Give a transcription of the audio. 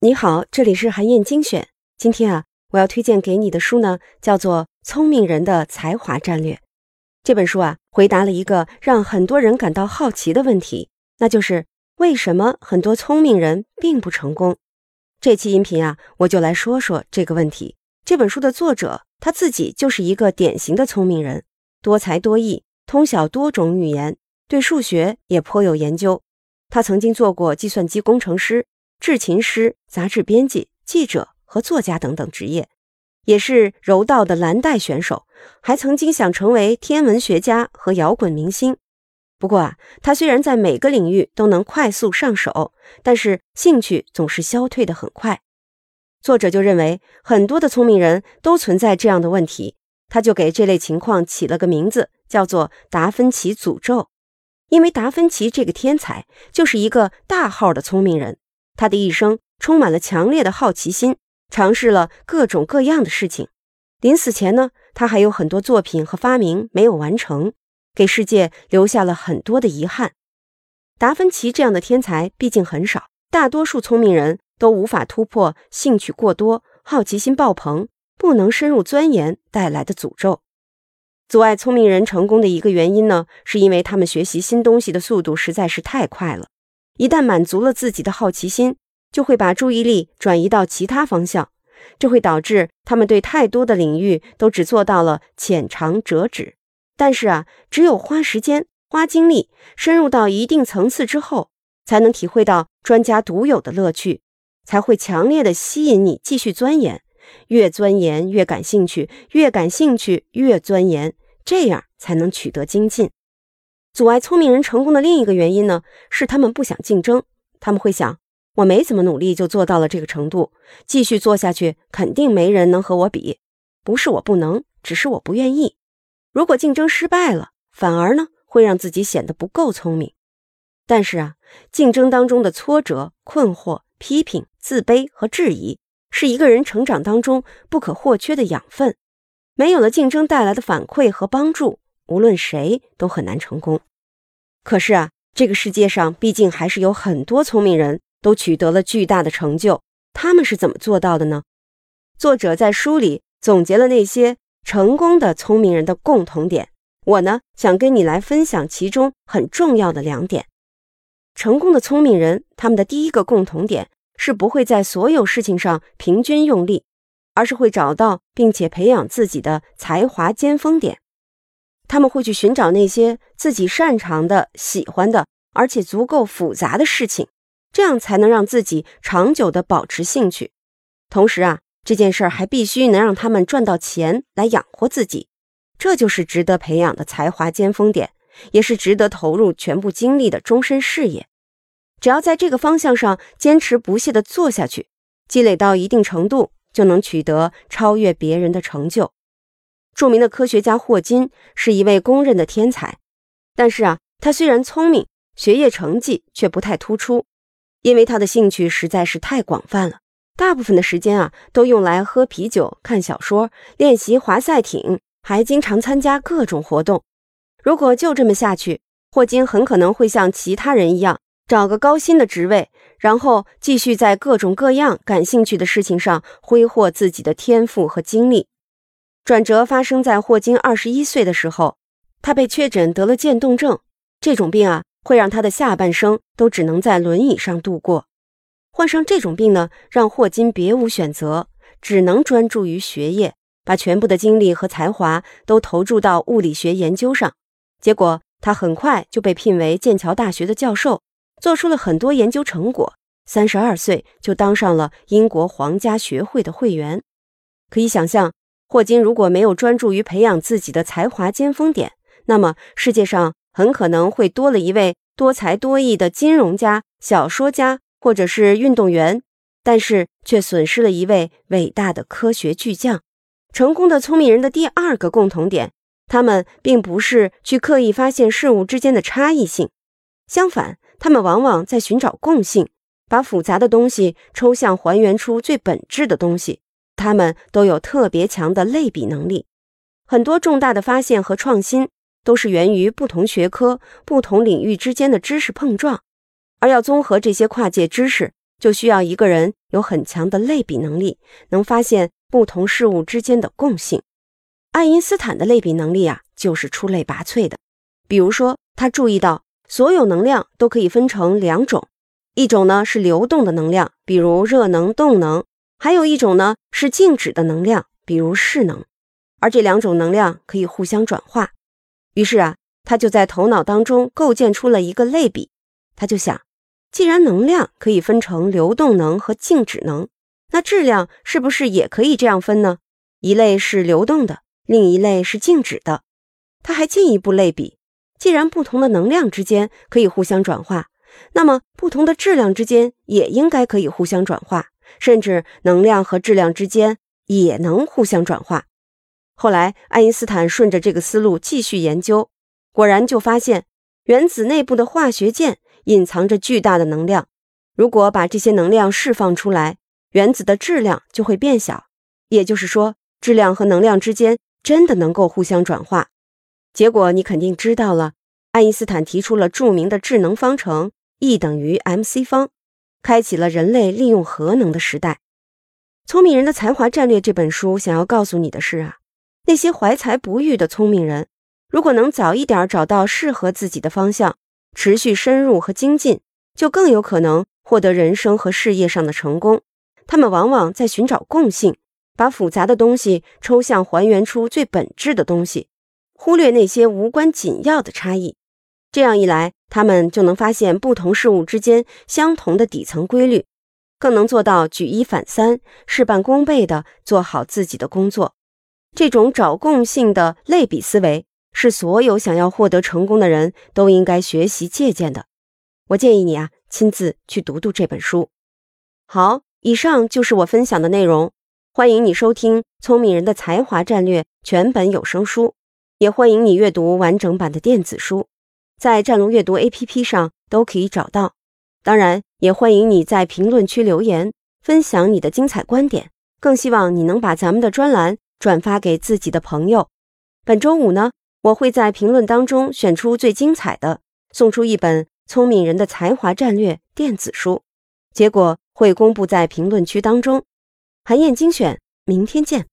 你好，这里是韩燕精选。今天啊，我要推荐给你的书呢，叫做《聪明人的才华战略》。这本书啊，回答了一个让很多人感到好奇的问题，那就是为什么很多聪明人并不成功。这期音频啊，我就来说说这个问题。这本书的作者他自己就是一个典型的聪明人，多才多艺，通晓多种语言，对数学也颇有研究。他曾经做过计算机工程师。制琴师、杂志编辑、记者和作家等等职业，也是柔道的蓝带选手，还曾经想成为天文学家和摇滚明星。不过啊，他虽然在每个领域都能快速上手，但是兴趣总是消退的很快。作者就认为很多的聪明人都存在这样的问题，他就给这类情况起了个名字，叫做“达芬奇诅咒”。因为达芬奇这个天才就是一个大号的聪明人。他的一生充满了强烈的好奇心，尝试了各种各样的事情。临死前呢，他还有很多作品和发明没有完成，给世界留下了很多的遗憾。达芬奇这样的天才毕竟很少，大多数聪明人都无法突破兴趣过多、好奇心爆棚、不能深入钻研带来的诅咒。阻碍聪明人成功的一个原因呢，是因为他们学习新东西的速度实在是太快了。一旦满足了自己的好奇心，就会把注意力转移到其他方向，这会导致他们对太多的领域都只做到了浅尝辄止。但是啊，只有花时间、花精力，深入到一定层次之后，才能体会到专家独有的乐趣，才会强烈的吸引你继续钻研。越钻研越感兴趣，越感兴趣越钻研，这样才能取得精进。阻碍聪明人成功的另一个原因呢，是他们不想竞争。他们会想，我没怎么努力就做到了这个程度，继续做下去，肯定没人能和我比。不是我不能，只是我不愿意。如果竞争失败了，反而呢会让自己显得不够聪明。但是啊，竞争当中的挫折、困惑、批评、自卑和质疑，是一个人成长当中不可或缺的养分。没有了竞争带来的反馈和帮助。无论谁都很难成功。可是啊，这个世界上毕竟还是有很多聪明人都取得了巨大的成就。他们是怎么做到的呢？作者在书里总结了那些成功的聪明人的共同点。我呢，想跟你来分享其中很重要的两点。成功的聪明人，他们的第一个共同点是不会在所有事情上平均用力，而是会找到并且培养自己的才华尖峰点。他们会去寻找那些自己擅长的、喜欢的，而且足够复杂的事情，这样才能让自己长久的保持兴趣。同时啊，这件事儿还必须能让他们赚到钱来养活自己，这就是值得培养的才华尖峰点，也是值得投入全部精力的终身事业。只要在这个方向上坚持不懈地做下去，积累到一定程度，就能取得超越别人的成就。著名的科学家霍金是一位公认的天才，但是啊，他虽然聪明，学业成绩却不太突出，因为他的兴趣实在是太广泛了，大部分的时间啊都用来喝啤酒、看小说、练习划赛艇，还经常参加各种活动。如果就这么下去，霍金很可能会像其他人一样，找个高薪的职位，然后继续在各种各样感兴趣的事情上挥霍自己的天赋和精力。转折发生在霍金二十一岁的时候，他被确诊得了渐冻症。这种病啊，会让他的下半生都只能在轮椅上度过。患上这种病呢，让霍金别无选择，只能专注于学业，把全部的精力和才华都投注到物理学研究上。结果，他很快就被聘为剑桥大学的教授，做出了很多研究成果。三十二岁就当上了英国皇家学会的会员。可以想象。霍金如果没有专注于培养自己的才华尖峰点，那么世界上很可能会多了一位多才多艺的金融家、小说家或者是运动员，但是却损失了一位伟大的科学巨匠。成功的聪明人的第二个共同点，他们并不是去刻意发现事物之间的差异性，相反，他们往往在寻找共性，把复杂的东西抽象还原出最本质的东西。他们都有特别强的类比能力，很多重大的发现和创新都是源于不同学科、不同领域之间的知识碰撞，而要综合这些跨界知识，就需要一个人有很强的类比能力，能发现不同事物之间的共性。爱因斯坦的类比能力啊，就是出类拔萃的。比如说，他注意到所有能量都可以分成两种，一种呢是流动的能量，比如热能、动能；还有一种呢是静止的能量，比如势能。而这两种能量可以互相转化。于是啊，他就在头脑当中构建出了一个类比。他就想。既然能量可以分成流动能和静止能，那质量是不是也可以这样分呢？一类是流动的，另一类是静止的。他还进一步类比，既然不同的能量之间可以互相转化，那么不同的质量之间也应该可以互相转化，甚至能量和质量之间也能互相转化。后来，爱因斯坦顺着这个思路继续研究，果然就发现原子内部的化学键。隐藏着巨大的能量，如果把这些能量释放出来，原子的质量就会变小。也就是说，质量和能量之间真的能够互相转化。结果你肯定知道了，爱因斯坦提出了著名的智能方程，E 等于 mc 方，开启了人类利用核能的时代。《聪明人的才华战略》这本书想要告诉你的是啊，那些怀才不遇的聪明人，如果能早一点找到适合自己的方向。持续深入和精进，就更有可能获得人生和事业上的成功。他们往往在寻找共性，把复杂的东西抽象还原出最本质的东西，忽略那些无关紧要的差异。这样一来，他们就能发现不同事物之间相同的底层规律，更能做到举一反三、事半功倍地做好自己的工作。这种找共性的类比思维。是所有想要获得成功的人都应该学习借鉴的。我建议你啊，亲自去读读这本书。好，以上就是我分享的内容。欢迎你收听《聪明人的才华战略》全本有声书，也欢迎你阅读完整版的电子书，在战龙阅读 APP 上都可以找到。当然，也欢迎你在评论区留言，分享你的精彩观点。更希望你能把咱们的专栏转发给自己的朋友。本周五呢？我会在评论当中选出最精彩的，送出一本《聪明人的才华战略》电子书，结果会公布在评论区当中。韩燕精选，明天见。